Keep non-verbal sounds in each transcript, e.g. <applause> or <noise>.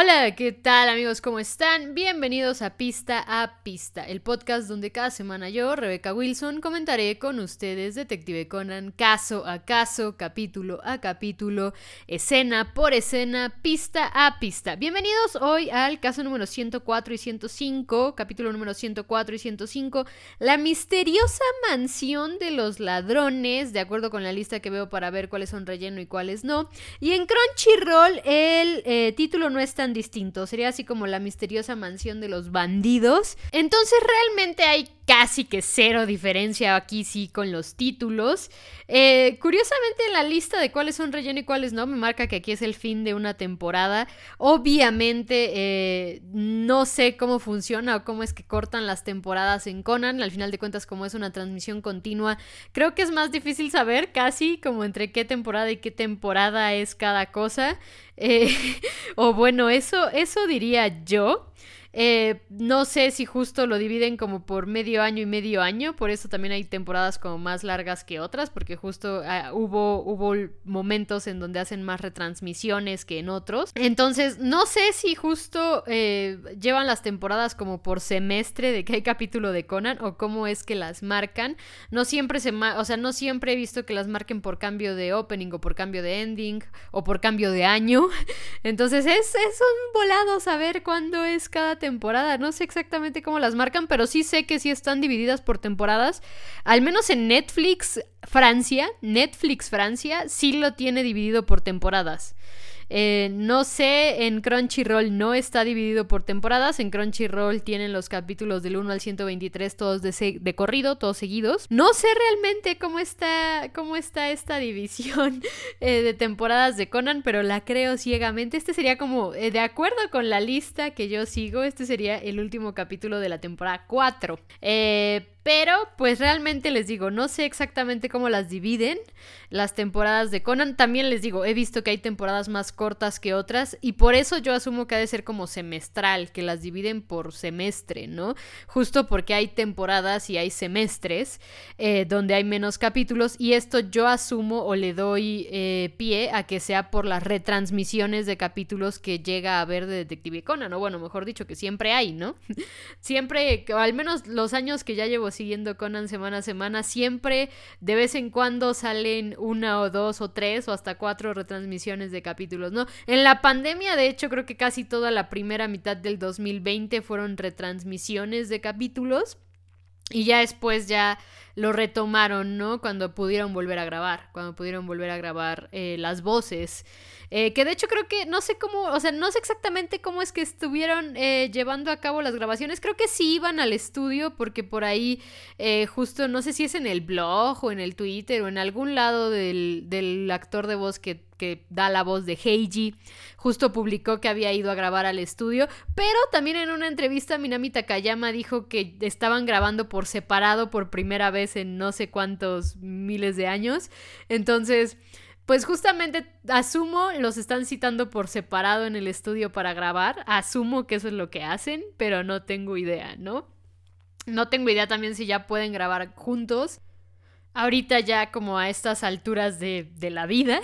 Hola, ¿qué tal amigos? ¿Cómo están? Bienvenidos a Pista a Pista, el podcast donde cada semana yo, Rebeca Wilson, comentaré con ustedes Detective Conan caso a caso, capítulo a capítulo, escena por escena, pista a pista. Bienvenidos hoy al caso número 104 y 105, capítulo número 104 y 105, la misteriosa mansión de los ladrones, de acuerdo con la lista que veo para ver cuáles son relleno y cuáles no. Y en Crunchyroll el eh, título no es distinto. Sería así como la misteriosa mansión de los bandidos. Entonces realmente hay casi que cero diferencia aquí sí con los títulos. Eh, curiosamente en la lista de cuáles son relleno y cuáles no, me marca que aquí es el fin de una temporada. Obviamente eh, no sé cómo funciona o cómo es que cortan las temporadas en Conan. Al final de cuentas, como es una transmisión continua, creo que es más difícil saber casi como entre qué temporada y qué temporada es cada cosa. Eh, <laughs> o bueno, eso, eso diría yo. Eh, no sé si justo lo dividen como por medio año y medio año, por eso también hay temporadas como más largas que otras, porque justo ah, hubo, hubo momentos en donde hacen más retransmisiones que en otros. Entonces, no sé si justo eh, llevan las temporadas como por semestre de que hay capítulo de Conan o cómo es que las marcan. No siempre se, o sea, no siempre he visto que las marquen por cambio de opening o por cambio de ending o por cambio de año. <laughs> Entonces, es, es un volado saber cuándo es cada temporada. No sé exactamente cómo las marcan, pero sí sé que sí están divididas por temporadas. Al menos en Netflix Francia, Netflix Francia sí lo tiene dividido por temporadas. Eh, no sé, en Crunchyroll no está dividido por temporadas. En Crunchyroll tienen los capítulos del 1 al 123 todos de, de corrido, todos seguidos. No sé realmente cómo está, cómo está esta división <laughs> eh, de temporadas de Conan, pero la creo ciegamente. Este sería como, eh, de acuerdo con la lista que yo sigo, este sería el último capítulo de la temporada 4. Eh, pero, pues realmente les digo, no sé exactamente cómo las dividen las temporadas de Conan. También les digo, he visto que hay temporadas más cortas que otras y por eso yo asumo que ha de ser como semestral, que las dividen por semestre, ¿no? Justo porque hay temporadas y hay semestres eh, donde hay menos capítulos y esto yo asumo o le doy eh, pie a que sea por las retransmisiones de capítulos que llega a ver de Detective Conan, o bueno, mejor dicho, que siempre hay, ¿no? <laughs> siempre, al menos los años que ya llevo siguiendo Conan semana a semana, siempre de vez en cuando salen una o dos o tres o hasta cuatro retransmisiones de capítulos, ¿no? En la pandemia, de hecho, creo que casi toda la primera mitad del 2020 fueron retransmisiones de capítulos. Y ya después ya lo retomaron, ¿no? Cuando pudieron volver a grabar, cuando pudieron volver a grabar eh, las voces. Eh, que de hecho creo que, no sé cómo, o sea, no sé exactamente cómo es que estuvieron eh, llevando a cabo las grabaciones. Creo que sí iban al estudio porque por ahí, justo, no sé si es en el blog o en el Twitter o en algún lado del, del actor de voz que que da la voz de Heiji, justo publicó que había ido a grabar al estudio, pero también en una entrevista Minami Takayama dijo que estaban grabando por separado por primera vez en no sé cuántos miles de años. Entonces, pues justamente asumo los están citando por separado en el estudio para grabar, asumo que eso es lo que hacen, pero no tengo idea, ¿no? No tengo idea también si ya pueden grabar juntos ahorita ya como a estas alturas de, de, la vida,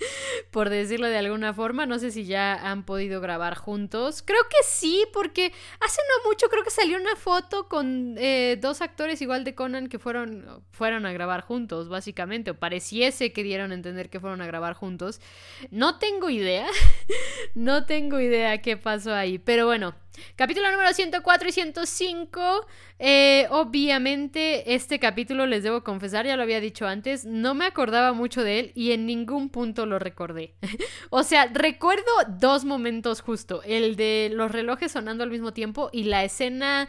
<laughs> por decirlo de alguna forma. No sé si ya han podido grabar juntos. Creo que sí, porque hace no mucho creo que salió una foto con eh, dos actores igual de Conan que fueron, fueron a grabar juntos, básicamente, o pareciese que dieron a entender que fueron a grabar juntos. No tengo idea, <laughs> no tengo idea qué pasó ahí, pero bueno. Capítulo número 104 y 105. Eh, obviamente, este capítulo, les debo confesar, ya lo había dicho antes, no me acordaba mucho de él y en ningún punto lo recordé. <laughs> o sea, recuerdo dos momentos justo, el de los relojes sonando al mismo tiempo y la escena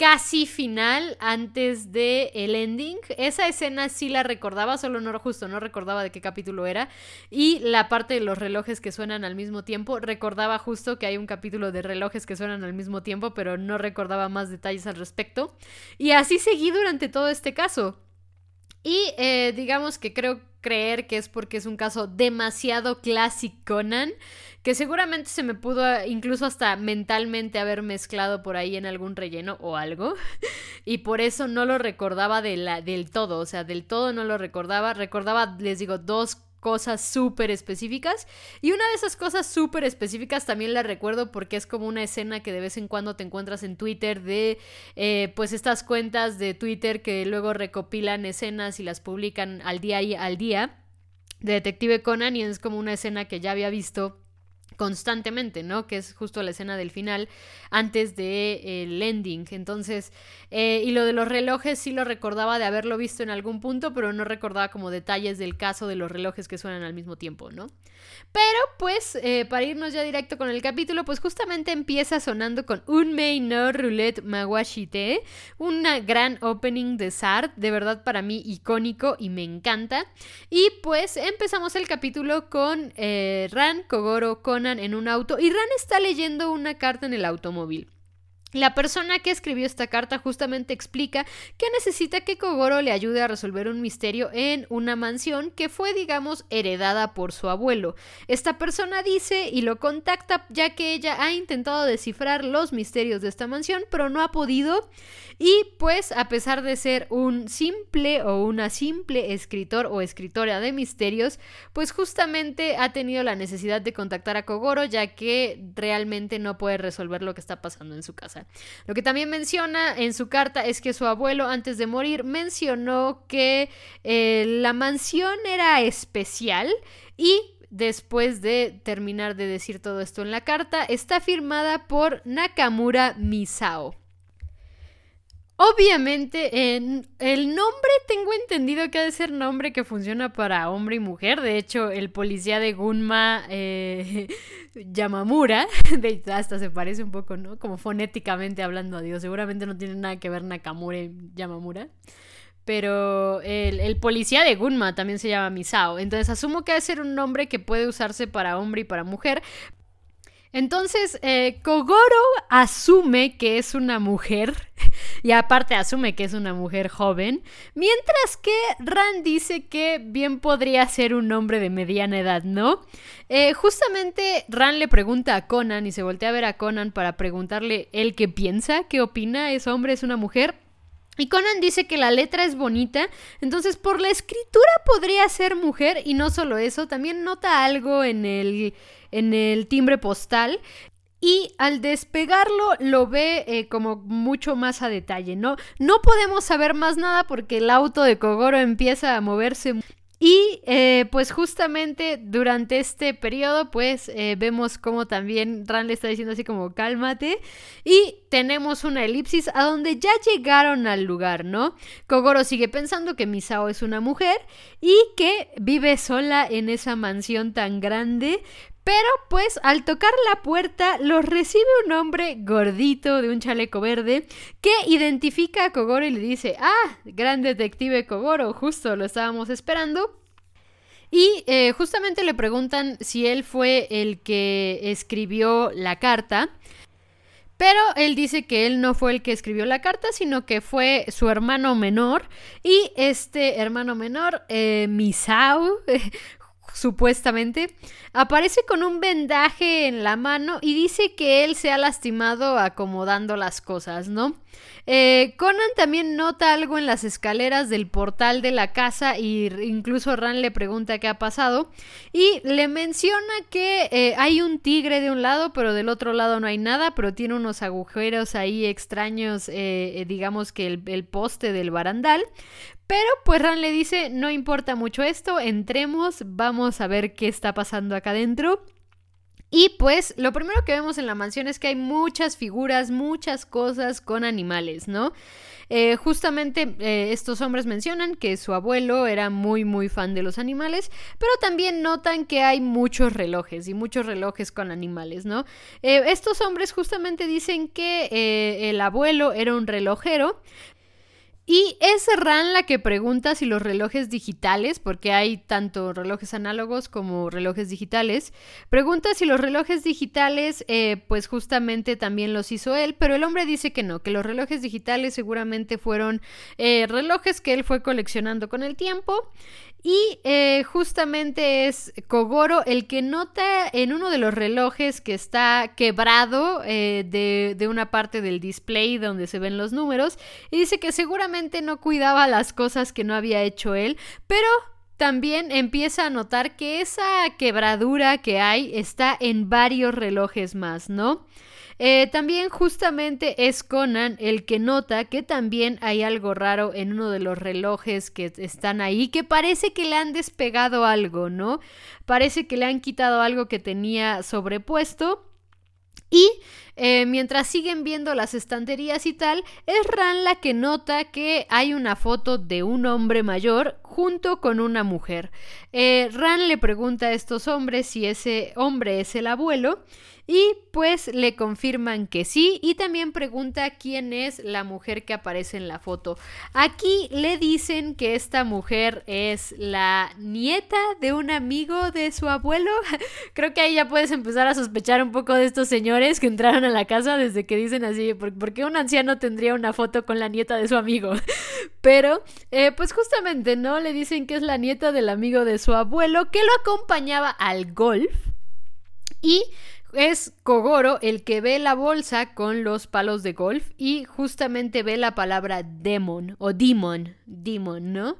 casi final antes de el ending. Esa escena sí la recordaba, solo no justo no recordaba de qué capítulo era. Y la parte de los relojes que suenan al mismo tiempo, recordaba justo que hay un capítulo de relojes que suenan al mismo tiempo, pero no recordaba más detalles al respecto. Y así seguí durante todo este caso. Y eh, digamos que creo creer que es porque es un caso demasiado clásico Conan, que seguramente se me pudo incluso hasta mentalmente haber mezclado por ahí en algún relleno o algo, <laughs> y por eso no lo recordaba de la, del todo, o sea, del todo no lo recordaba, recordaba, les digo, dos cosas súper específicas. Y una de esas cosas súper específicas también la recuerdo porque es como una escena que de vez en cuando te encuentras en Twitter de eh, pues estas cuentas de Twitter que luego recopilan escenas y las publican al día y al día de Detective Conan y es como una escena que ya había visto constantemente, ¿no? Que es justo la escena del final antes del de, ending. Entonces, eh, y lo de los relojes sí lo recordaba de haberlo visto en algún punto, pero no recordaba como detalles del caso de los relojes que suenan al mismo tiempo, ¿no? Pero pues, eh, para irnos ya directo con el capítulo, pues justamente empieza sonando con Un Mei no Roulette Mawashite, una gran opening de Sart, de verdad para mí icónico y me encanta. Y pues empezamos el capítulo con eh, Ran, Kogoro, En un auto y Ran está leyendo una carta en el automóvil. La persona que escribió esta carta justamente explica que necesita que Kogoro le ayude a resolver un misterio en una mansión que fue, digamos, heredada por su abuelo. Esta persona dice y lo contacta ya que ella ha intentado descifrar los misterios de esta mansión, pero no ha podido. Y pues, a pesar de ser un simple o una simple escritor o escritora de misterios, pues justamente ha tenido la necesidad de contactar a Kogoro ya que realmente no puede resolver lo que está pasando en su casa. Lo que también menciona en su carta es que su abuelo antes de morir mencionó que eh, la mansión era especial y después de terminar de decir todo esto en la carta, está firmada por Nakamura Misao. Obviamente, en el nombre tengo entendido que ha de ser nombre que funciona para hombre y mujer. De hecho, el policía de Gunma, eh, <laughs> Yamamura, <laughs> de, hasta se parece un poco, ¿no? Como fonéticamente hablando a Dios. Seguramente no tiene nada que ver Nakamura Yamamura. Pero el, el, policía de Gunma también se llama Misao. Entonces asumo que ha de ser un nombre que puede usarse para hombre y para mujer. Entonces, eh, Kogoro asume que es una mujer <laughs> y aparte asume que es una mujer joven, mientras que Ran dice que bien podría ser un hombre de mediana edad, ¿no? Eh, justamente Ran le pregunta a Conan y se voltea a ver a Conan para preguntarle él qué piensa, qué opina, es hombre, es una mujer. Y Conan dice que la letra es bonita, entonces por la escritura podría ser mujer y no solo eso, también nota algo en el en el timbre postal y al despegarlo lo ve eh, como mucho más a detalle, ¿no? No podemos saber más nada porque el auto de Kogoro empieza a moverse y eh, pues justamente durante este periodo pues eh, vemos como también Ran le está diciendo así como cálmate y tenemos una elipsis a donde ya llegaron al lugar, ¿no? Kogoro sigue pensando que Misao es una mujer y que vive sola en esa mansión tan grande, pero pues al tocar la puerta los recibe un hombre gordito de un chaleco verde que identifica a Kogoro y le dice, ah, gran detective Kogoro, justo lo estábamos esperando. Y eh, justamente le preguntan si él fue el que escribió la carta. Pero él dice que él no fue el que escribió la carta, sino que fue su hermano menor. Y este hermano menor, eh, Misao, <laughs> supuestamente, aparece con un vendaje en la mano y dice que él se ha lastimado acomodando las cosas, ¿no? Eh, Conan también nota algo en las escaleras del portal de la casa y incluso Ran le pregunta qué ha pasado y le menciona que eh, hay un tigre de un lado pero del otro lado no hay nada pero tiene unos agujeros ahí extraños eh, digamos que el poste del barandal pero pues Ran le dice, no importa mucho esto, entremos, vamos a ver qué está pasando acá adentro. Y pues lo primero que vemos en la mansión es que hay muchas figuras, muchas cosas con animales, ¿no? Eh, justamente eh, estos hombres mencionan que su abuelo era muy muy fan de los animales, pero también notan que hay muchos relojes y muchos relojes con animales, ¿no? Eh, estos hombres justamente dicen que el abuelo era un relojero, y es Ran la que pregunta si los relojes digitales, porque hay tanto relojes análogos como relojes digitales, pregunta si los relojes digitales, eh, pues justamente también los hizo él, pero el hombre dice que no, que los relojes digitales seguramente fueron eh, relojes que él fue coleccionando con el tiempo y eh, justamente es Kogoro el que nota en uno de los relojes que está quebrado eh, de, de, una parte del display donde se ven los números y dice que seguramente no cuidaba las cosas que no había hecho él, pero también empieza a notar que esa quebradura que hay está en varios relojes más, ¿no? Eh, también justamente es Conan el que nota que también hay algo raro en uno de los relojes que están ahí, que parece que le han despegado algo, ¿no? Parece que le han quitado algo que tenía sobrepuesto. Y eh, mientras siguen viendo las estanterías y tal, es Ran la que nota que hay una foto de un hombre mayor junto con una mujer. Eh, Ran le pregunta a estos hombres si ese hombre es el abuelo y pues le confirman que sí y también pregunta quién es la mujer que aparece en la foto. Aquí le dicen que esta mujer es la nieta de un amigo de su abuelo. <laughs> Creo que ahí ya puedes empezar a sospechar un poco de estos señores que entraron a la casa desde que dicen así, ¿por, qué un anciano tendría una foto con la nieta de su amigo? <laughs> Pero, eh, pues justamente, ¿no? Le dicen que es la nieta del amigo de su abuelo que lo acompañaba al golf. Y es Kogoro el que ve la bolsa con los palos de golf y justamente ve la palabra demon o demon, demon, ¿no?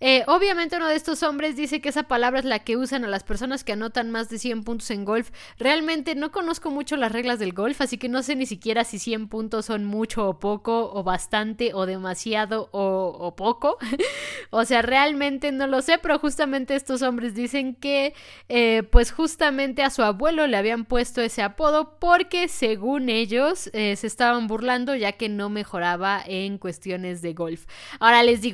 Eh, obviamente uno de estos hombres dice que esa palabra es la que usan a las personas que anotan más de 100 puntos en golf. Realmente no conozco mucho las reglas del golf, así que no sé ni siquiera si 100 puntos son mucho o poco, o bastante, o demasiado, o, poco. <laughs> o sea, realmente no lo sé, pero justamente estos hombres dicen que eh, pues justamente a su abuelo le habían puesto ese apodo porque según ellos eh, se estaban burlando ya que no mejoraba en cuestiones de golf. Ahora les digo,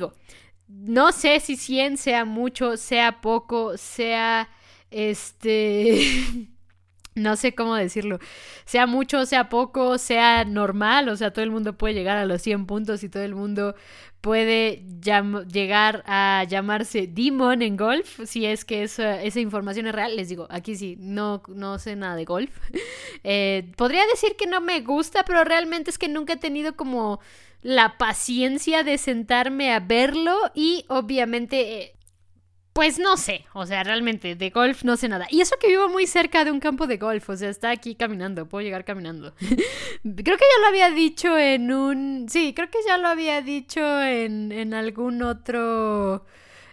no sé si 100 sea mucho, sea poco, sea este... <laughs> no sé cómo decirlo, sea mucho, sea poco, sea normal, o sea, todo el mundo puede llegar a los 100 puntos y todo el mundo puede llegar a llamarse Demon en golf, si es que esa, esa, información es real. Les digo, aquí sí, no, no sé nada de golf. <laughs> Eh, podría decir que no me gusta, pero realmente es que nunca he tenido como la paciencia de sentarme a verlo y obviamente eh, pues no sé, o sea, realmente de golf no sé nada. Y eso que vivo muy cerca de un campo de golf, o sea, está aquí caminando, puedo llegar caminando. <laughs> creo que ya lo había dicho en un... Sí, creo que ya lo había dicho en, en algún otro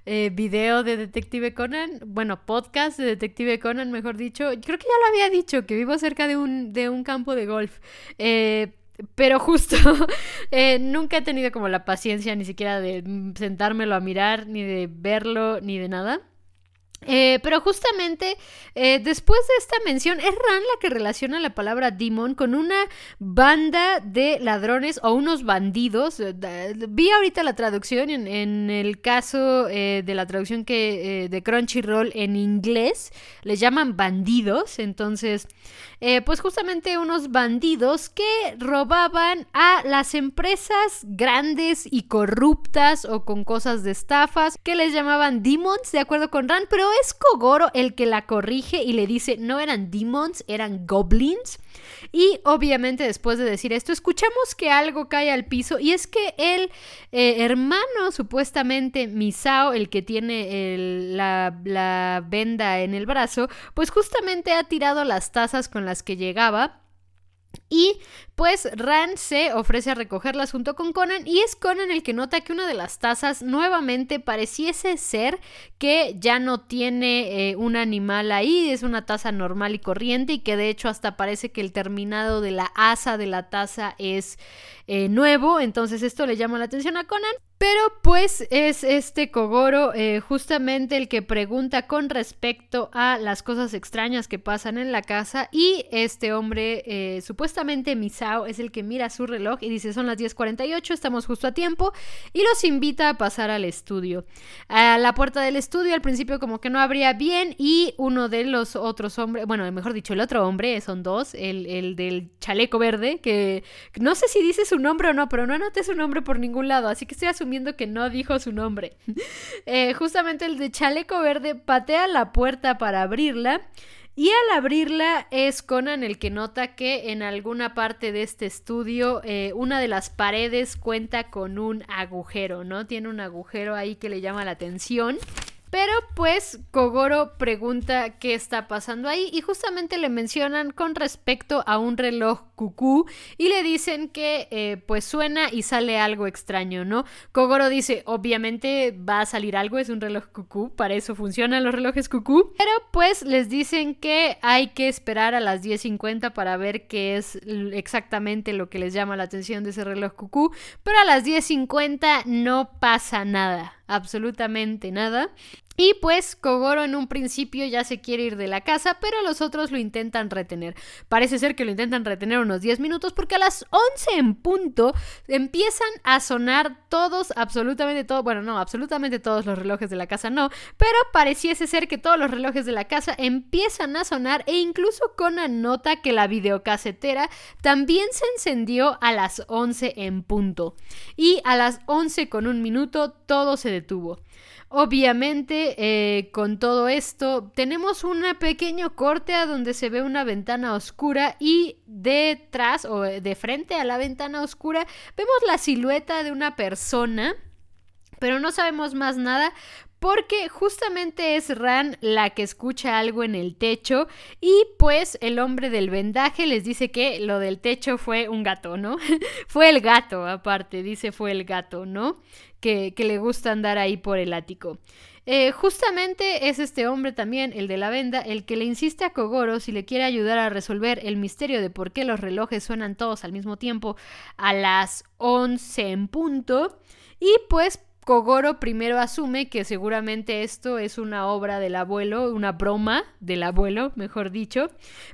eh, video de Detective Conan, bueno, podcast de Detective Conan, mejor dicho. Creo que ya lo había dicho, que vivo cerca de un, de un campo de golf. Eh, pero justo, <laughs> eh, nunca he tenido como la paciencia ni siquiera de sentármelo a mirar, ni de verlo, ni de nada. Eh, pero justamente eh, después de esta mención es Ran la que relaciona la palabra demon con una banda de ladrones o unos bandidos. Eh, vi ahorita la traducción en, el caso de la traducción que de Crunchyroll en inglés les llaman bandidos. Entonces, pues justamente unos bandidos que robaban a las empresas grandes y corruptas o con cosas de estafas que les llamaban demons de acuerdo con Ran, pero es Kogoro el que la corrige y le dice no eran demons, eran goblins. Y obviamente después de decir esto, escuchamos que algo cae al piso y es que el eh, hermano, supuestamente Misao, el que tiene la, la venda en el brazo, pues justamente ha tirado las tazas con las que llegaba y pues Ran se ofrece a recogerlas junto con Conan y es Conan el que nota que una de las tazas nuevamente pareciese ser que ya no tiene eh, un animal ahí, es una taza normal y corriente y que de hecho hasta parece que el terminado de la asa de la taza es eh, nuevo, entonces esto le llama la atención a Conan. Pero pues es este Kogoro eh, justamente el que pregunta con respecto a las cosas extrañas que pasan en la casa y este hombre, eh, supuestamente Misao, es el que mira su reloj y dice son las 10.48, estamos justo a tiempo y los invita a pasar al estudio. A la puerta del estudio al principio como que no abría bien y uno de los otros hombres, bueno, mejor dicho, el otro hombre, son dos, el, el del chaleco verde, que no sé si dice su nombre o no, pero no anoté su nombre por ningún lado, así que estoy asumiendo que no dijo su nombre. <laughs> Eh, justamente el de chaleco verde patea la puerta para abrirla. Y al abrirla es Conan el que nota que en alguna parte de este estudio eh, una de las paredes cuenta con un agujero, ¿no? Tiene un agujero ahí que le llama la atención. Pero pues Kogoro pregunta qué está pasando ahí y justamente le mencionan con respecto a un reloj cucú y le dicen que eh, pues suena y sale algo extraño, ¿no? Kogoro dice, obviamente va a salir algo, es un reloj cucú, para eso funcionan los relojes cucú, pero pues les dicen que hay que esperar a las 10.50 para ver qué es exactamente lo que les llama la atención de ese reloj cucú, pero a las 10.50 no pasa nada, absolutamente nada. Y pues Kogoro en un principio ya se quiere ir de la casa, pero los otros lo intentan retener. Parece ser que lo intentan retener unos 10 minutos porque a las 11 en punto empiezan a sonar todos, absolutamente todos, bueno, no, absolutamente todos los relojes de la casa no, pero pareciese ser que todos los relojes de la casa empiezan a sonar e incluso Conan nota que la videocasetera también se encendió a las 11 en punto. Y a las 11 con un minuto todo se detuvo. Obviamente, eh, con todo esto, tenemos un pequeño corte a donde se ve una ventana oscura y detrás o de frente a la ventana oscura vemos la silueta de una persona, pero no sabemos más nada porque justamente es Ran la que escucha algo en el techo y pues el hombre del vendaje les dice que lo del techo fue un gato, ¿no? <laughs> fue el gato, aparte, dice fue el gato, ¿no? Que, le gusta andar ahí por el ático. Eh, justamente es este hombre también, el de la venda, el que le insiste a Kogoro si le quiere ayudar a resolver el misterio de por qué los relojes suenan todos al mismo tiempo a las 11 en punto. Y pues Kogoro primero asume que seguramente esto es una obra del abuelo, una broma del abuelo, mejor dicho.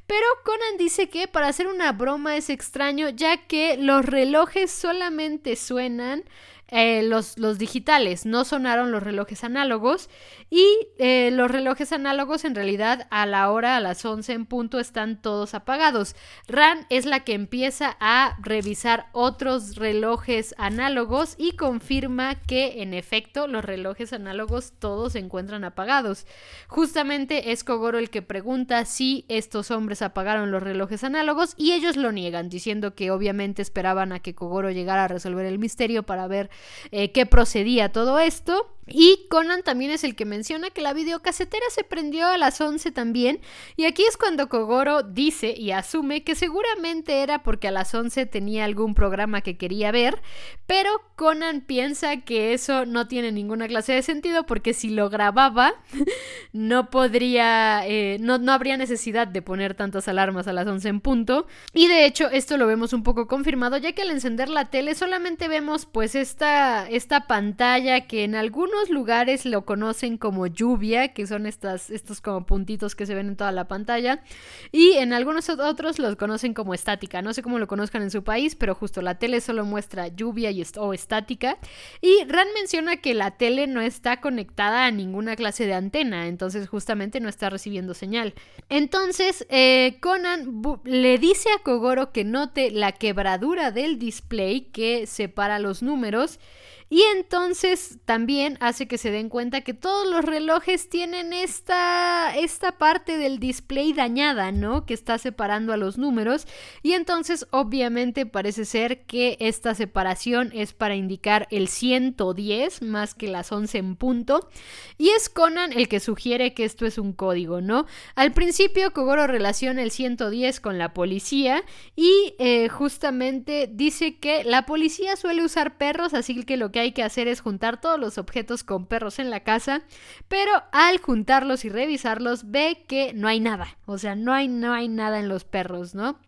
Pero Conan dice que para hacer una broma es extraño ya que los relojes solamente suenan eh, los, los, digitales, no sonaron los relojes análogos y eh, los relojes análogos en realidad a la hora, a las 11 en punto, están todos apagados. Ran es la que empieza a revisar otros relojes análogos y confirma que en efecto los relojes análogos todos se encuentran apagados. Justamente es Kogoro el que pregunta si estos hombres apagaron los relojes análogos y ellos lo niegan, diciendo que obviamente esperaban a que Kogoro llegara a resolver el misterio para ver eh, qué procedía todo esto. Y Conan también es el que menciona que la videocasetera se prendió a las 11 también. Y aquí es cuando Kogoro dice y asume que seguramente era porque a las 11 tenía algún programa que quería ver. Pero Conan piensa que eso no tiene ninguna clase de sentido porque si lo grababa <laughs> no podría, eh, no, no habría necesidad de poner tantas alarmas a las 11 en punto. Y de hecho esto lo vemos un poco confirmado ya que al encender la tele solamente vemos pues esta, esta pantalla que en algunos lugares lo conocen como lluvia, que son estas, estos como puntitos que se ven en toda la pantalla, y en algunos otros los conocen como estática. No sé cómo lo conozcan en su país, pero justo la tele solo muestra lluvia y o estática. Y Ran menciona que la tele no está conectada a ninguna clase de antena, entonces justamente no está recibiendo señal. Entonces, eh, Conan le dice a Kogoro que note la quebradura del display que separa los números y entonces también hace que se den cuenta que todos los relojes tienen esta, esta parte del display dañada, ¿no? Que está separando a los números. Y entonces obviamente parece ser que esta separación es para indicar el 110 más que las 11 en punto. Y es Conan el que sugiere que esto es un código, ¿no? Al principio Kogoro relaciona el 110 con la policía y eh, justamente dice que la policía suele usar perros, así que lo que hay que hacer es juntar todos los objetos con perros en la casa, pero al juntarlos y revisarlos ve que no hay nada, o sea, no hay, no hay nada en los perros, ¿no?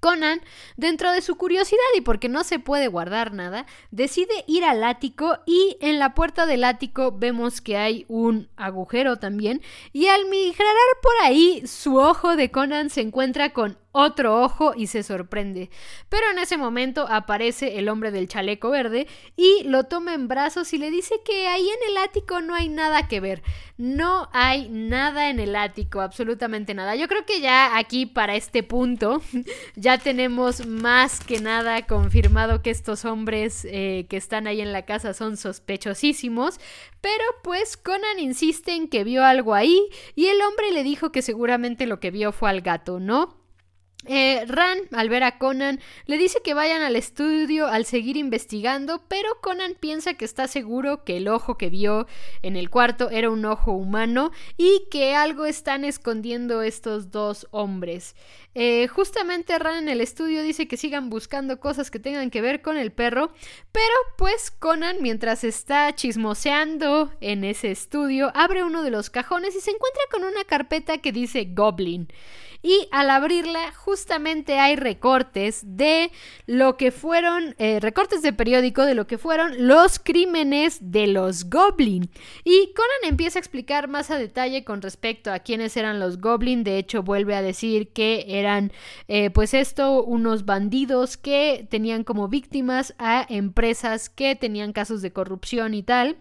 Conan, dentro de su curiosidad y porque no se puede guardar nada, decide ir al ático y en la puerta del ático vemos que hay un agujero también y al migrar por ahí su ojo de Conan se encuentra con otro ojo y se sorprende. Pero en ese momento aparece el hombre del chaleco verde y lo toma en brazos y le dice que ahí en el ático no hay nada que ver. No hay nada en el ático, absolutamente nada. Yo creo que ya aquí para este punto <laughs> ya tenemos más que nada confirmado que estos hombres eh, que están ahí en la casa son sospechosísimos. Pero pues Conan insiste en que vio algo ahí y el hombre le dijo que seguramente lo que vio fue al gato, ¿no? Eh, Ran, al ver a Conan, le dice que vayan al estudio al seguir investigando, pero Conan piensa que está seguro que el ojo que vio en el cuarto era un ojo humano y que algo están escondiendo estos dos hombres. Eh, justamente Ran en el estudio dice que sigan buscando cosas que tengan que ver con el perro, pero pues Conan, mientras está chismoseando en ese estudio, abre uno de los cajones y se encuentra con una carpeta que dice Goblin y al abrirla justamente hay recortes de lo que fueron, eh, recortes de periódico de lo que fueron los crímenes de los Goblin. Y Conan empieza a explicar más a detalle con respecto a quiénes eran los Goblin, de hecho vuelve a decir que eran eh, pues esto unos bandidos que tenían como víctimas a empresas que tenían casos de corrupción y tal.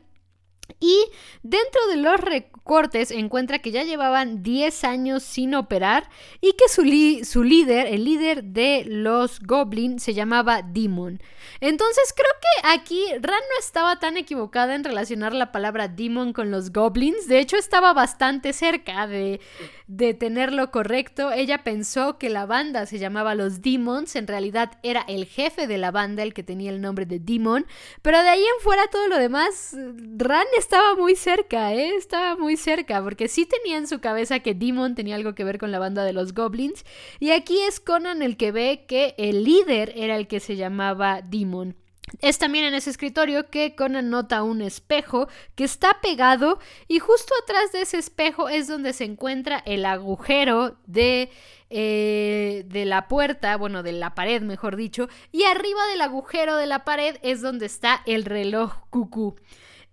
Y dentro de los recortes encuentra que ya llevaban 10 años sin operar y que su, su, líder, el líder de los Goblin, se llamaba Demon. Entonces creo que aquí Ran no estaba tan equivocada en relacionar la palabra Demon con los Goblins. De hecho estaba bastante cerca de, de tenerlo correcto. Ella pensó que la banda se llamaba Los Demons. En realidad era el jefe de la banda el que tenía el nombre de Demon. Pero de ahí en fuera todo lo demás, Ran estaba muy cerca, ¿eh? Estaba muy cerca, porque sí tenía en su cabeza que Demon tenía algo que ver con la banda de los Goblins, y aquí es Conan el que ve que el líder era el que se llamaba Demon. Es también en ese escritorio que Conan nota un espejo que está pegado y justo atrás de ese espejo es donde se encuentra el agujero de, eh, de la puerta, bueno, de la pared mejor dicho, y arriba del agujero de la pared es donde está el reloj cucú.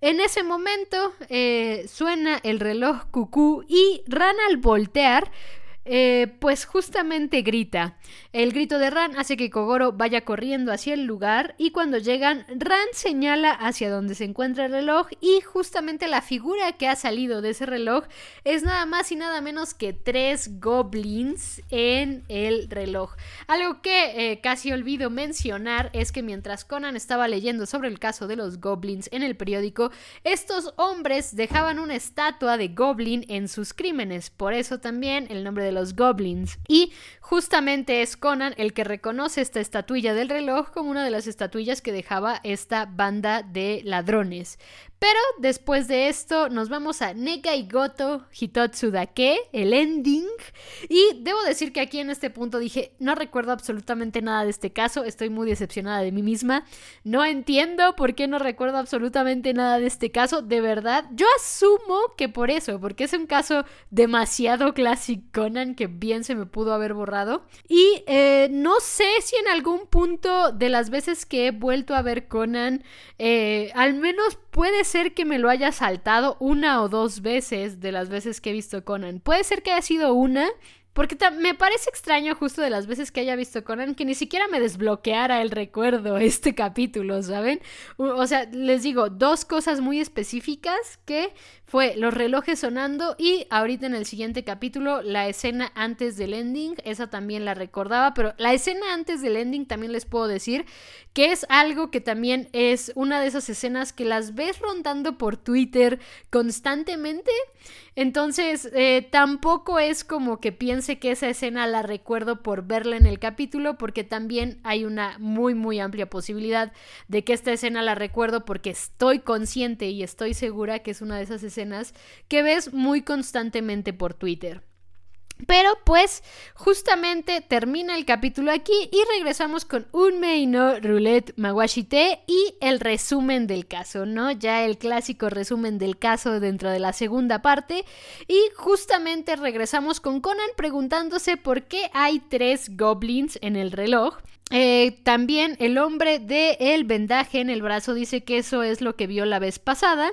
En ese momento eh, suena el reloj cucú y Ran al voltear eh, pues justamente grita. El grito de Ran hace que Kogoro vaya corriendo hacia el lugar y cuando llegan, Ran señala hacia donde se encuentra el reloj y justamente la figura que ha salido de ese reloj es nada más y nada menos que tres goblins en el reloj. Algo que eh, casi olvido mencionar es que mientras Conan estaba leyendo sobre el caso de los goblins en el periódico, estos hombres dejaban una estatua de goblin en sus crímenes. Por eso también el nombre de los goblins. Y justamente es Conan el que reconoce esta estatuilla del reloj como una de las estatuillas que dejaba esta banda de ladrones. Pero después de esto nos vamos a Negai Goto Hitotsu Dake, el ending. Y debo decir que aquí en este punto dije, no recuerdo absolutamente nada de este caso, estoy muy decepcionada de mí misma. No entiendo por qué no recuerdo absolutamente nada de este caso, de verdad. Yo asumo que por eso, porque es un caso demasiado clásico Conan que bien se me pudo haber borrado. Y eh, no sé si en algún punto de las veces que he vuelto a ver Conan, eh, al menos puede ser que me lo haya saltado una o dos veces de las veces que he visto Conan. Puede ser que haya sido una, porque me parece extraño justo de las veces que haya visto Conan que ni siquiera me desbloqueara el recuerdo <laughs> este capítulo, ¿saben? O sea, les digo, dos cosas muy específicas que fue los relojes sonando y ahorita en el siguiente capítulo la escena antes del ending, esa también la recordaba, pero la escena antes del ending también les puedo decir que es algo que también es una de esas escenas que las ves rondando por Twitter constantemente. Entonces, eh, tampoco es como que piense que esa escena la recuerdo por verla en el capítulo, porque también hay una muy, muy amplia posibilidad de que esta escena la recuerdo porque estoy consciente y estoy segura que es una de esas escenas que ves muy constantemente por Twitter. Pero pues justamente termina el capítulo aquí y regresamos con un Meino Roulette Maguashite y el resumen del caso, ¿no? Ya el clásico resumen del caso dentro de la segunda parte y justamente regresamos con Conan preguntándose por qué hay tres goblins en el reloj. Eh, también el hombre de el vendaje en el brazo dice que eso es lo que vio la vez pasada.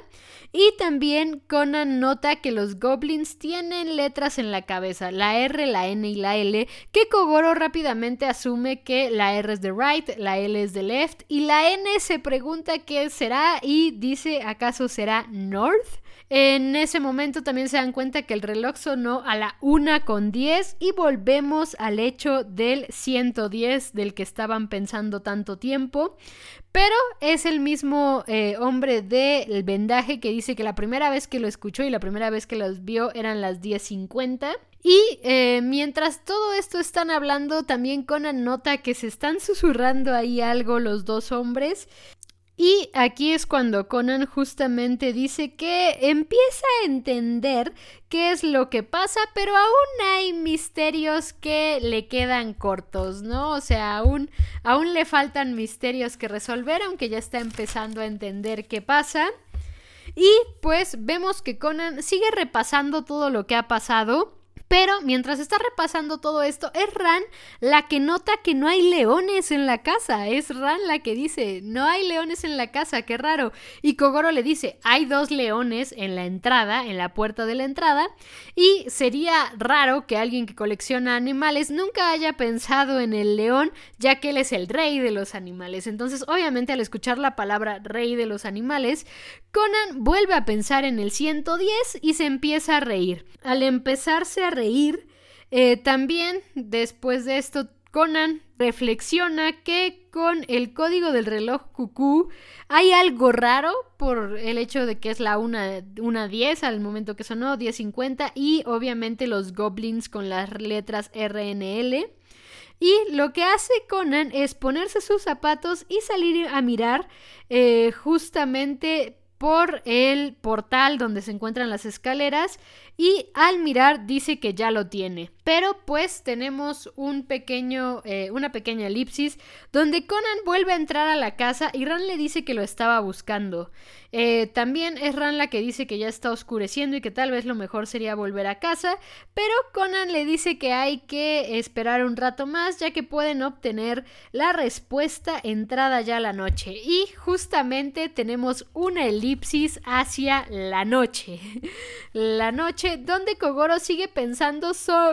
Y también Conan nota que los goblins tienen letras en la cabeza, la R, la N y la L, que Kogoro rápidamente asume que la R es de right, la L es de left y la N se pregunta qué será y dice acaso será north. En ese momento también se dan cuenta que el reloj sonó a la una con 10 y volvemos al hecho del 110 del que estaban pensando tanto tiempo. Pero es el mismo eh, hombre del vendaje que dice que la primera vez que lo escuchó y la primera vez que los vio eran las 10.50. Y eh, mientras todo esto están hablando, también Conan nota que se están susurrando ahí algo los dos hombres. Y aquí es cuando Conan justamente dice que empieza a entender qué es lo que pasa, pero aún hay misterios que le quedan cortos, ¿no? O sea, aún, aún le faltan misterios que resolver, aunque ya está empezando a entender qué pasa. Y pues vemos que Conan sigue repasando todo lo que ha pasado pero mientras está repasando todo esto, es Ran la que nota que no hay leones en la casa. Es Ran la que dice, no hay leones en la casa, qué raro. Y Kogoro le dice, hay dos leones en la entrada, en la puerta de la entrada. Y sería raro que alguien que colecciona animales nunca haya pensado en el león, ya que él es el rey de los animales. Entonces, obviamente, al escuchar la palabra rey de los animales, Conan vuelve a pensar en el 110 y se empieza a reír. Al empezarse a reír, eh, también después de esto, Conan reflexiona que con el código del reloj cucú hay algo raro por el hecho de que es la 1.10 al momento que sonó, 10.50 y obviamente los goblins con las letras RNL. Y lo que hace Conan es ponerse sus zapatos y salir a mirar eh, justamente por el portal donde se encuentran las escaleras y al mirar dice que ya lo tiene. Pero pues tenemos un pequeño, eh, una pequeña elipsis donde Conan vuelve a entrar a la casa y Ran le dice que lo estaba buscando. Eh, también es Ran la que dice que ya está oscureciendo y que tal vez lo mejor sería volver a casa, pero Conan le dice que hay que esperar un rato más ya que pueden obtener la respuesta entrada ya la noche. Y justamente tenemos una elipsis hacia la noche. <laughs> la noche donde Kogoro sigue pensando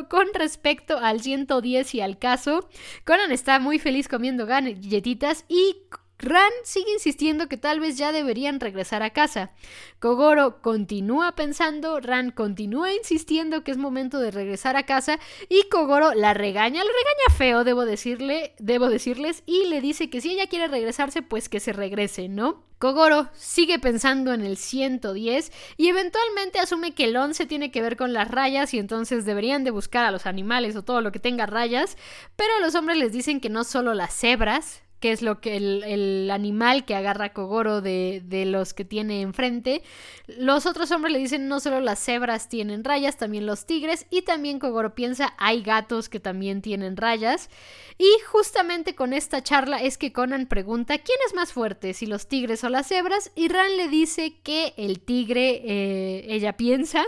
con respecto al 110 y al caso. Conan está muy feliz comiendo galletitas y Ran sigue insistiendo que tal vez ya deberían regresar a casa. Kogoro continúa pensando, Ran continúa insistiendo que es momento de regresar a casa y Kogoro la regaña, la regaña feo, debo decirle, debo decirles, y le dice que si ella quiere regresarse, pues que se regrese, ¿no? Kogoro sigue pensando en el 110 y eventualmente asume que el 11 tiene que ver con las rayas y entonces deberían de buscar a los animales o todo lo que tenga rayas, pero los hombres les dicen que no solo las cebras, que es lo que el, animal que agarra Kogoro de, de, los que tiene enfrente. Los otros hombres le dicen no solo las cebras tienen rayas, también los tigres y también Kogoro piensa hay gatos que también tienen rayas. Y justamente con esta charla es que Conan pregunta quién es más fuerte, si los tigres o las cebras y Ran le dice que el tigre eh, ella piensa.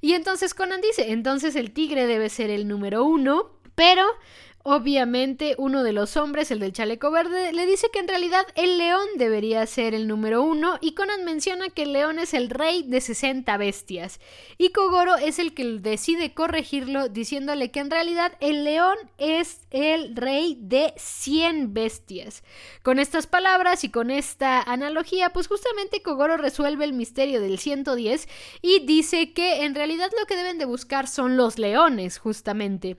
Y entonces Conan dice, entonces el tigre debe ser el número uno, pero Obviamente, uno de los hombres, el del chaleco verde, le dice que en realidad el león debería ser el número uno y Conan menciona que el león es el rey de 60 bestias y Kogoro es el que decide corregirlo diciéndole que en realidad el león es el rey de 100 bestias. Con estas palabras y con esta analogía, pues justamente Kogoro resuelve el misterio del 110 y dice que en realidad lo que deben de buscar son los leones, justamente.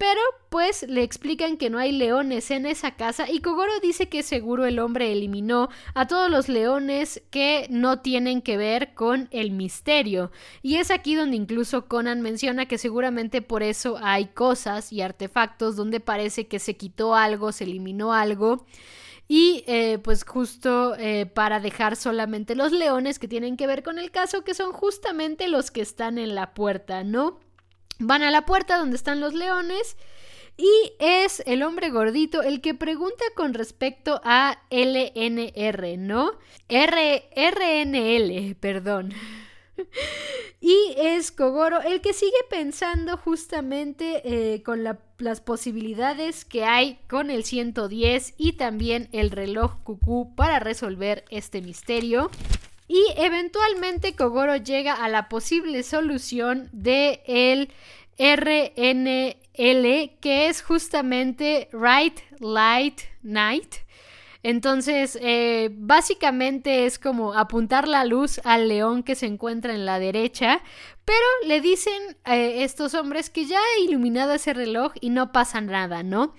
Pero pues le explican que no hay leones en esa casa y Kogoro dice que seguro el hombre eliminó a todos los leones que no tienen que ver con el misterio. Y es aquí donde incluso Conan menciona que seguramente por eso hay cosas y artefactos donde parece que se quitó algo, se eliminó algo. Y eh, pues justo eh, para dejar solamente los leones que tienen que ver con el caso, que son justamente los que están en la puerta, ¿no? Van a la puerta donde están los leones y es el hombre gordito el que pregunta con respecto a LNR, ¿no? R RNL, perdón. <laughs> y es Kogoro el que sigue pensando justamente eh, con las posibilidades que hay con el 110 y también el reloj cucú para resolver este misterio. Y eventualmente Kogoro llega a la posible solución de el RNL, que es justamente Right Light Night. Entonces, eh, básicamente es como apuntar la luz al león que se encuentra en la derecha, pero le dicen eh, estos hombres que ya ha iluminado ese reloj y no pasa nada, ¿no?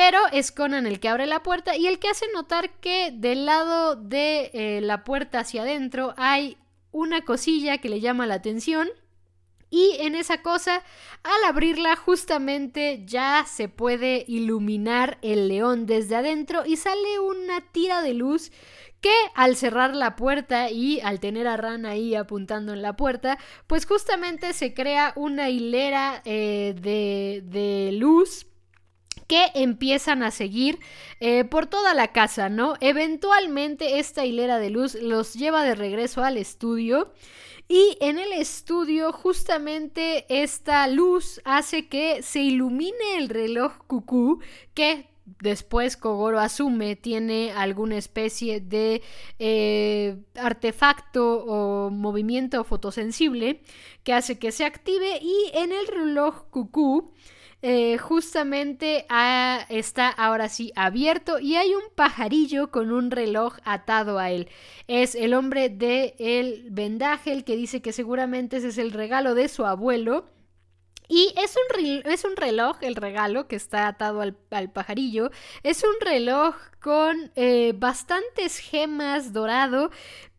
Pero es Conan el que abre la puerta y el que hace notar que del lado de eh, la puerta hacia adentro hay una cosilla que le llama la atención. Y en esa cosa, al abrirla, justamente ya se puede iluminar el león desde adentro y sale una tira de luz que al cerrar la puerta y al tener a Ran ahí apuntando en la puerta, pues justamente se crea una hilera eh, de, de luz que empiezan a seguir eh, por toda la casa, ¿no? Eventualmente esta hilera de luz los lleva de regreso al estudio. Y en el estudio justamente esta luz hace que se ilumine el reloj cucú que después Kogoro asume tiene alguna especie de eh, artefacto o movimiento fotosensible que hace que se active y en el reloj cucú eh, justamente está ahora sí abierto y hay un pajarillo con un reloj atado a él. Es el hombre de el vendaje el que dice que seguramente ese es el regalo de su abuelo. Y es un, es un reloj, el regalo que está atado al, pajarillo. Es un reloj con eh, bastantes gemas dorado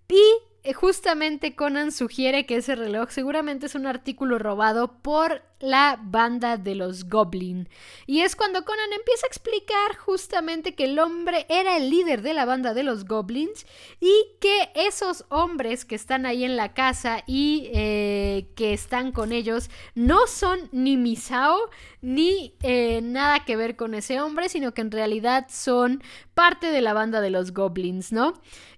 y eh, justamente Conan sugiere que ese reloj seguramente es un artículo robado por la banda de los Goblin. Y es cuando Conan empieza a explicar justamente que el hombre era el líder de la banda de los Goblins y que esos hombres que están ahí en la casa y eh, que están con ellos no son ni Misao ni eh, nada que ver con ese hombre, sino que en realidad son parte de la banda de los Goblins, ¿no?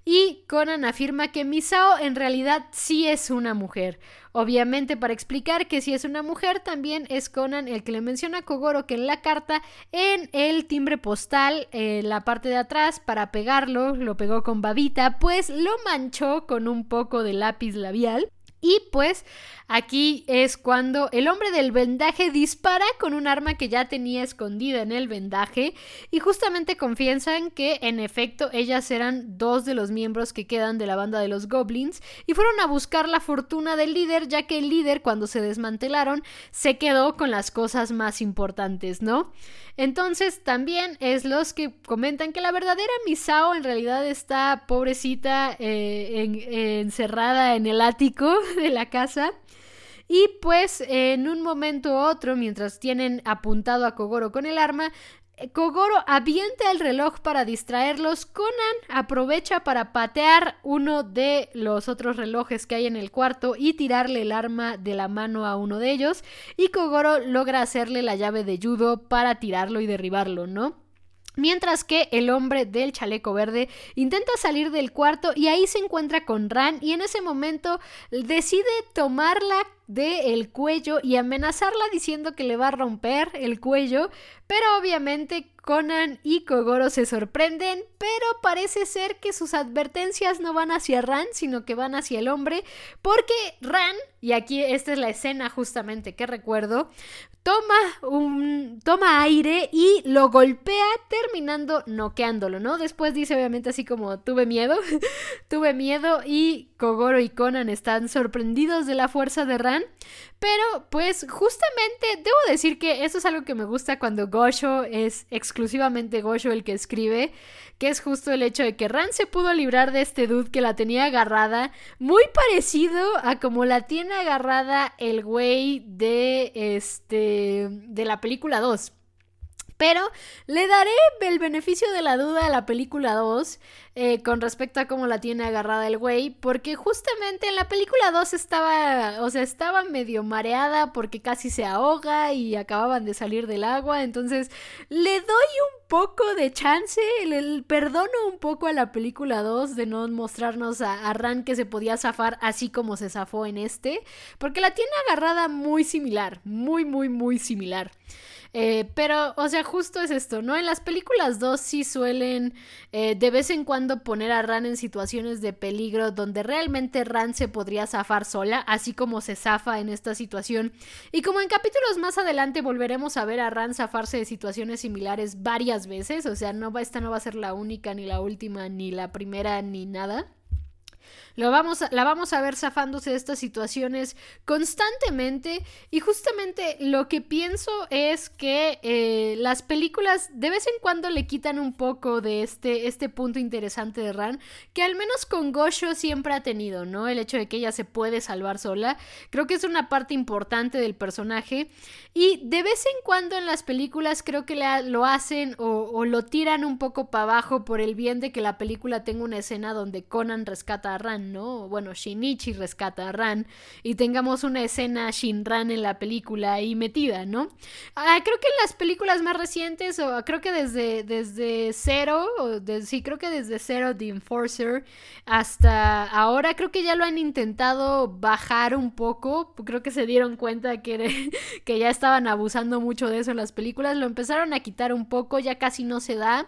Y Conan afirma que Misao en realidad sí es una mujer. Obviamente para explicar que si es una mujer también es Conan el que le menciona a Kogoro que en la carta en el timbre postal en la parte de atrás para pegarlo lo pegó con babita pues lo manchó con un poco de lápiz labial y pues aquí es cuando el hombre del vendaje dispara con un arma que ya tenía escondida en el vendaje y justamente confiesan que en efecto ellas eran dos de los miembros que quedan de la banda de los goblins y fueron a buscar la fortuna del líder ya que el líder cuando se desmantelaron se quedó con las cosas más importantes, ¿no? Entonces también es los que comentan que la verdadera Misao en realidad está pobrecita eh, encerrada en el ático <laughs> de la casa. Y pues en un momento u otro, mientras tienen apuntado a Kogoro con el arma, eh, Kogoro avienta el reloj para distraerlos. Conan aprovecha para patear uno de los otros relojes que hay en el cuarto y tirarle el arma de la mano a uno de ellos. Y Kogoro logra hacerle la llave de judo para tirarlo y derribarlo, ¿no? Mientras que el hombre del chaleco verde intenta salir del cuarto y ahí se encuentra con Ran y en ese momento decide tomarla del cuello y amenazarla diciendo que le va a romper el cuello, pero obviamente Conan y Kogoro se sorprenden, pero parece ser que sus advertencias no van hacia Ran, sino que van hacia el hombre, porque Ran, y aquí esta es la escena justamente que recuerdo, toma un toma aire y lo golpea terminando noqueándolo, ¿no? Después dice obviamente así como tuve miedo, <laughs> tuve miedo y Kogoro y Conan están sorprendidos de la fuerza de Ran, pero pues justamente debo decir que eso es algo que me gusta cuando Gosho es exclusivamente Gosho el que escribe, que es justo el hecho de que Ran se pudo librar de este dude que la tenía agarrada, muy parecido a como la tiene agarrada el güey de este de la película 2. Pero le daré el beneficio de la duda a la película 2 eh, con respecto a cómo la tiene agarrada el güey, porque justamente en la película 2 estaba, o sea, estaba medio mareada porque casi se ahoga y acababan de salir del agua, entonces le doy un poco de chance, le, perdono un poco a la película 2 de no mostrarnos a, a Ran que se podía zafar así como se zafó en este, porque la tiene agarrada muy similar, muy, muy, muy similar. Eh, pero, o sea, justo es esto, ¿no? En las películas 2 sí suelen eh, de vez en cuando poner a Ran en situaciones de peligro donde realmente Ran se podría zafar sola, así como se zafa en esta situación. Y como en capítulos más adelante volveremos a ver a Ran zafarse de situaciones similares varias veces, o sea, no esta no va a ser la única, ni la última, ni la primera, ni nada. Lo vamos la vamos a ver zafándose de estas situaciones constantemente y justamente lo que pienso es que eh, las películas de vez en cuando le quitan un poco de este, este punto interesante de Ran, que al menos con Gosho siempre ha tenido, ¿no? El hecho de que ella se puede salvar sola. Creo que es una parte importante del personaje y de vez en cuando en las películas creo que lo hacen o, o lo tiran un poco para abajo por el bien de que la película tenga una escena donde Conan rescata Ran. ¿no? Bueno, Shinichi rescata a Ran y tengamos una escena Shinran en la película ahí metida, ¿no? Ah, creo que en las películas más recientes, o creo que desde, desde o sí, creo que desde Zero, The Enforcer, hasta ahora creo que ya lo han intentado bajar un poco, creo que se dieron cuenta que, <laughs> que ya estaban abusando mucho de eso en las películas, lo empezaron a quitar un poco, ya casi no se da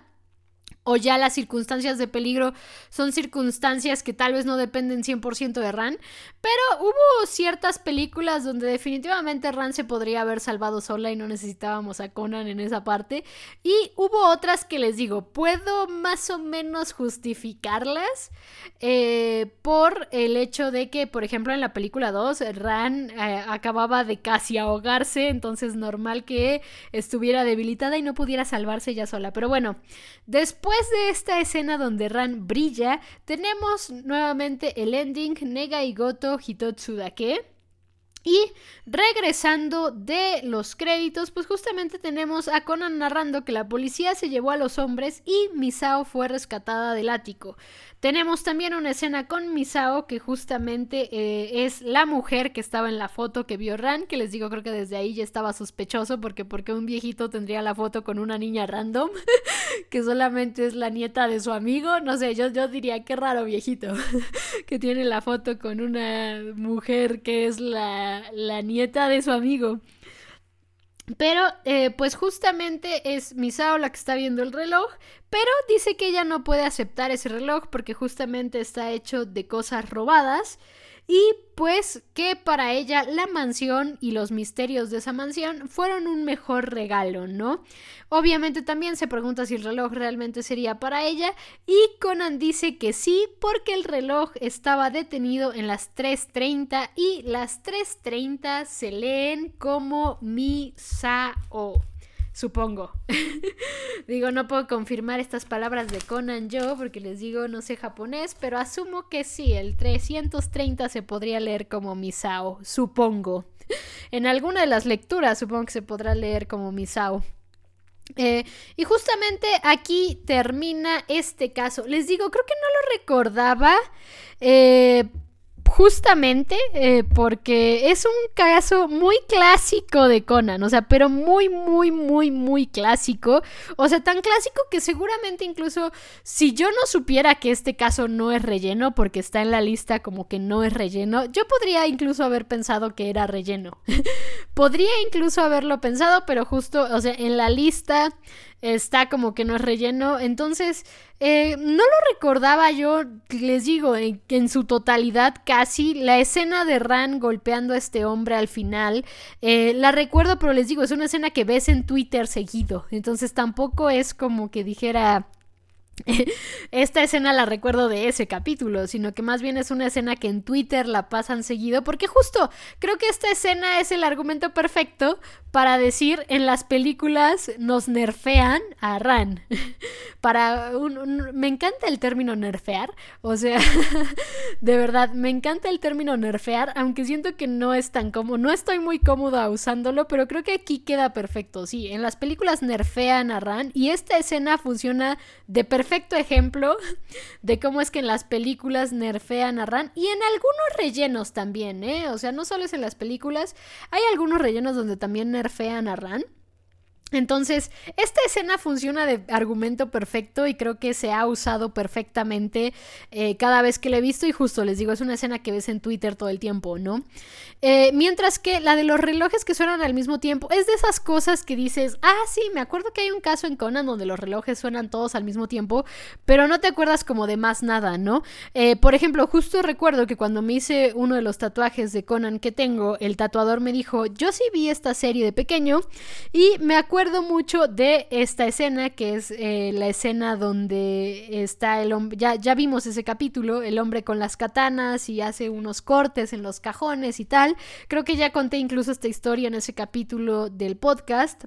o ya las circunstancias de peligro son circunstancias que tal vez no dependen 100% de Ran, pero hubo ciertas películas donde definitivamente Ran se podría haber salvado sola y no necesitábamos a Conan en esa parte, y hubo otras que les digo, puedo más o menos justificarlas eh, por el hecho de que, por ejemplo, en la película 2, Ran eh, acababa de casi ahogarse, entonces normal que estuviera debilitada y no pudiera salvarse ella sola, pero bueno, después Después de esta escena donde Ran brilla, tenemos nuevamente el ending Nega y Goto Hitotsu Dake. Y regresando de los créditos, pues justamente tenemos a Conan narrando que la policía se llevó a los hombres y Misao fue rescatada del ático. Tenemos también una escena con Misao que justamente eh, es la mujer que estaba en la foto que vio Ran, que les digo creo que desde ahí ya estaba sospechoso porque porque un viejito tendría la foto con una niña random <laughs> que solamente es la nieta de su amigo, no sé, yo, yo diría qué raro viejito <laughs> que tiene la foto con una mujer que es la, la nieta de su amigo. Pero, eh, pues justamente es Misao la que está viendo el reloj, pero dice que ella no puede aceptar ese reloj porque justamente está hecho de cosas robadas y pues que para ella la mansión y los misterios de esa mansión fueron un mejor regalo, ¿no? Obviamente también se pregunta si el reloj realmente sería para ella y Conan dice que sí porque el reloj estaba detenido en las 3.30 y las 3.30 se leen como Misao supongo. <laughs> digo, no puedo confirmar estas palabras de Conan yo, porque les digo, no sé japonés, pero asumo que sí, el 330 se podría leer como Misao, supongo. <laughs> en alguna de las lecturas supongo que se podrá leer como Misao. Eh, y justamente aquí termina este caso. Les digo, creo que no lo recordaba. Eh, justamente eh, porque es un caso muy clásico de Conan, o sea, pero muy, muy, muy, muy clásico. O sea, tan clásico que seguramente incluso si yo no supiera que este caso no es relleno, porque está en la lista como que no es relleno, yo podría incluso haber pensado que era relleno. <laughs> podría incluso haberlo pensado, pero justo, o sea, en la lista está como que no es relleno. Entonces, eh, no lo recordaba yo, les digo, en, en, su totalidad casi. La escena de Ran golpeando a este hombre al final, eh, la recuerdo, pero les digo, es una escena que ves en Twitter seguido. Entonces tampoco es como que dijera, <laughs> esta escena la recuerdo de ese capítulo, sino que más bien es una escena que en Twitter la pasan seguido, porque justo creo que esta escena es el argumento perfecto para decir en las películas nos nerfean a Ran. <laughs> para un, me encanta el término nerfear, o sea, <laughs> de verdad, me encanta el término nerfear, aunque siento que no es tan cómodo, no estoy muy cómoda usándolo, pero creo que aquí queda perfecto. Sí, en las películas nerfean a Ran y esta escena funciona de perfecto ejemplo de cómo es que en las películas nerfean a Ran y en algunos rellenos también, ¿eh? O sea, no solo es en las películas, hay algunos rellenos donde también nerfean a Ran. Entonces, esta escena funciona de argumento perfecto y creo que se ha usado perfectamente eh, cada vez que la he visto y justo les digo, es una escena que ves en Twitter todo el tiempo, ¿no? Eh, mientras que la de los relojes que suenan al mismo tiempo es de esas cosas que dices, ah, sí, me acuerdo que hay un caso en Conan donde los relojes suenan todos al mismo tiempo, pero no te acuerdas como de más nada, ¿no? Eh, por ejemplo, justo recuerdo que cuando me hice uno de los tatuajes de Conan que tengo, el tatuador me dijo, yo sí vi esta serie de pequeño y me acuerdo mucho de esta escena, que es eh, la escena donde está el hombre, ya, ya vimos ese capítulo, el hombre con las katanas y hace unos cortes en los cajones y tal. Creo que ya conté incluso esta historia en ese capítulo del podcast.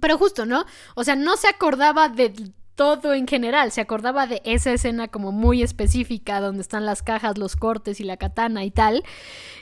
Pero justo, ¿no? O sea, no se acordaba de todo en general. Se acordaba de esa escena como muy específica donde están las cajas, los cortes y la katana y tal.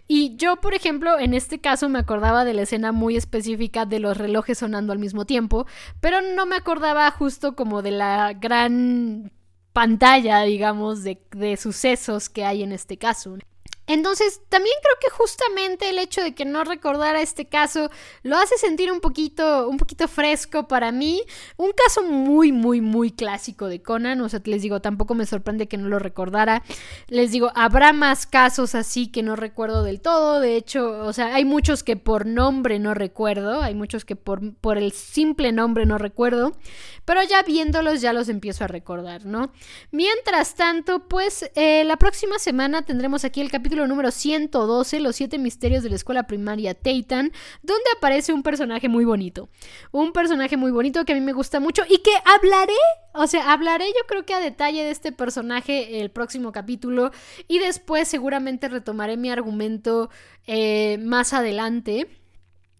Y yo, por ejemplo, en este caso me acordaba de la escena muy específica de los relojes sonando al mismo tiempo, pero no me acordaba justo como de la gran pantalla, digamos, de, de sucesos que hay en este caso. Entonces, también creo que justamente el hecho de que no recordara este caso lo hace sentir un poquito, un poquito fresco para mí. Un caso muy, muy, muy clásico de Conan. O sea, les digo, tampoco me sorprende que no lo recordara. Les digo, habrá más casos así que no recuerdo del todo. De hecho, o sea, hay muchos que por nombre no recuerdo. Hay muchos que por, por el simple nombre no recuerdo. Pero ya viéndolos ya los empiezo a recordar, ¿no? Mientras tanto, pues eh, la próxima semana tendremos aquí el capítulo número 112, Los siete misterios de la escuela primaria Teitan, donde aparece un personaje muy bonito. Un personaje muy bonito que a mí me gusta mucho y que hablaré, o sea, hablaré yo creo que a detalle de este personaje el próximo capítulo y después seguramente retomaré mi argumento eh, más adelante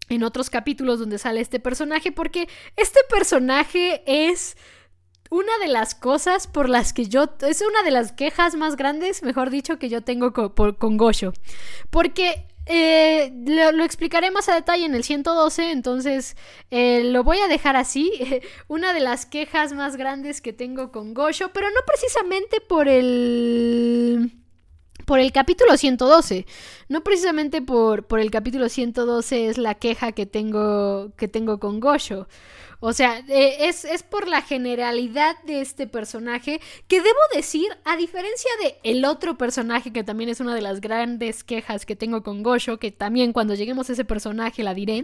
en otros capítulos donde sale este personaje porque este personaje es una de las cosas por las que yo, es una de las quejas más grandes, mejor dicho, que yo tengo con, con Gosho. Porque eh, lo, explicaré más a detalle en el 112, entonces eh, lo voy a dejar así. <laughs> Una de las quejas más grandes que tengo con Gosho, pero no precisamente por el... Por el capítulo 112. No precisamente por, por el capítulo 112 es la queja que tengo, que tengo con Gosho. O sea, eh, es, por la generalidad de este personaje que debo decir, a diferencia de el otro personaje que también es una de las grandes quejas que tengo con Gosho, que también cuando lleguemos a ese personaje la diré,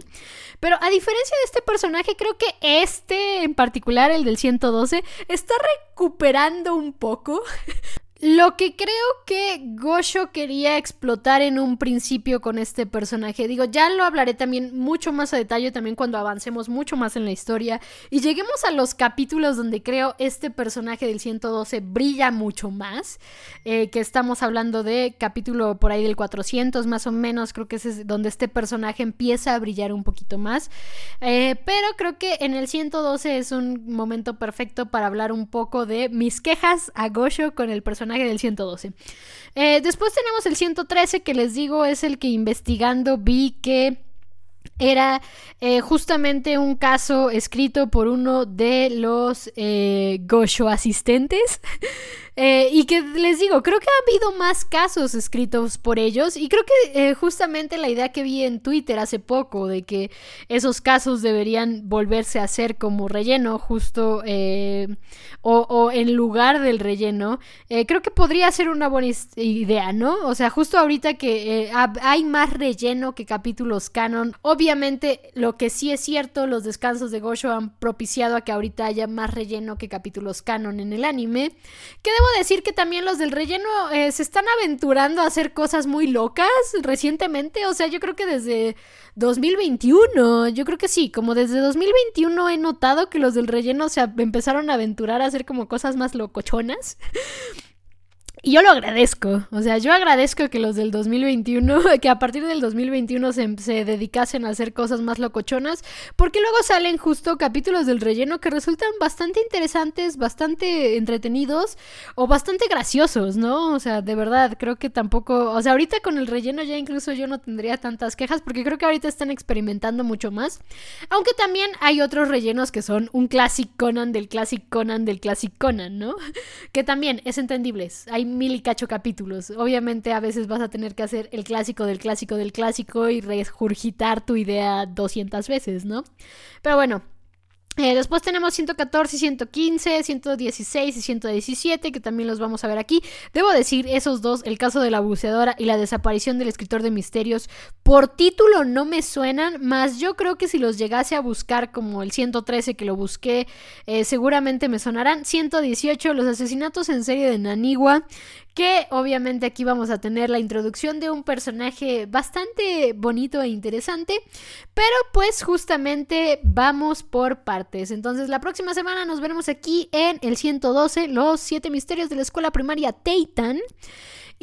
pero a diferencia de este personaje, creo que este en particular, el del 112, está recuperando un poco <laughs> Lo que creo que Gosho quería explotar en un principio con este personaje, digo, ya lo hablaré también mucho más a detalle también cuando avancemos mucho más en la historia y lleguemos a los capítulos donde creo este personaje del 112 brilla mucho más, eh, que estamos hablando de capítulo por ahí del 400 más o menos, creo que es donde este personaje empieza a brillar un poquito más, eh, pero creo que en el 112 es un momento perfecto para hablar un poco de mis quejas a Gosho con el personaje del 112. Eh, después tenemos el 113 que les digo es el que investigando vi que era eh, justamente un caso escrito por uno de los eh, Gosho asistentes. <laughs> Eh, y que les digo, creo que ha habido más casos escritos por ellos y creo que eh, justamente la idea que vi en Twitter hace poco de que esos casos deberían volverse a hacer como relleno justo eh, o, en lugar del relleno, creo que podría ser una buena idea, ¿no? O sea, justo ahorita que hay más relleno que capítulos canon, obviamente lo que sí es cierto, los descansos de Gosho han propiciado a que ahorita haya más relleno que capítulos canon en el anime, que debo decir que también los del relleno eh, se están aventurando a hacer cosas muy locas recientemente. O sea, yo creo que desde 2021, yo creo que sí, como desde 2021 he notado que los del relleno se empezaron a aventurar a hacer como cosas más locochonas. Y yo lo agradezco, o sea, yo agradezco que los del 2021, <laughs> que a partir del 2021 se, se, dedicasen a hacer cosas más locochonas, porque luego salen justo capítulos del relleno que resultan bastante interesantes, bastante entretenidos o bastante graciosos, ¿no? O sea, de verdad, creo que tampoco, o sea, ahorita con el relleno ya incluso yo no tendría tantas quejas, porque creo que ahorita están experimentando mucho más, aunque también hay otros rellenos que son un Classic Conan del Classic Conan del Classic Conan, ¿no? <laughs> Que también es entendible, hay mil y cacho capítulos. Obviamente a veces vas a tener que hacer el clásico del clásico del clásico y regurgitar tu idea 200 veces, ¿no? Pero bueno, Eh, después tenemos 114, 115, 116 y 117, que también los vamos a ver aquí. Debo decir, esos dos, el caso de la buceadora y la desaparición del escritor de misterios, por título no me suenan, más yo creo que si los llegase a buscar como el 113 que lo busqué, eh, seguramente me sonarán. 118, los asesinatos en serie de Nanigua, que obviamente aquí vamos a tener la introducción de un personaje bastante bonito e interesante, pero pues justamente vamos por partes. Entonces la próxima semana nos veremos aquí en el 112, los 7 misterios de la escuela primaria Teitan.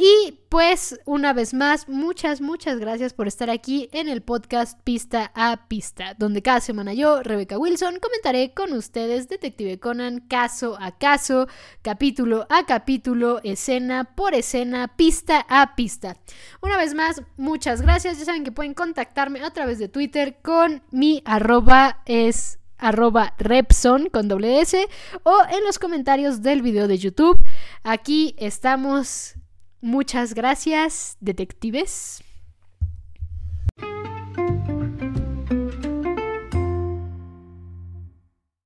Y pues una vez más, muchas, muchas gracias por estar aquí en el podcast Pista a Pista, donde cada semana yo, Rebeca Wilson, comentaré con ustedes Detective Conan caso a caso, capítulo a capítulo, escena por escena, pista a pista. Una vez más, muchas gracias. Ya saben que pueden contactarme a través de Twitter con mi arroba es arroba Repson con doble S o en los comentarios del video de YouTube. Aquí estamos Muchas gracias, detectives.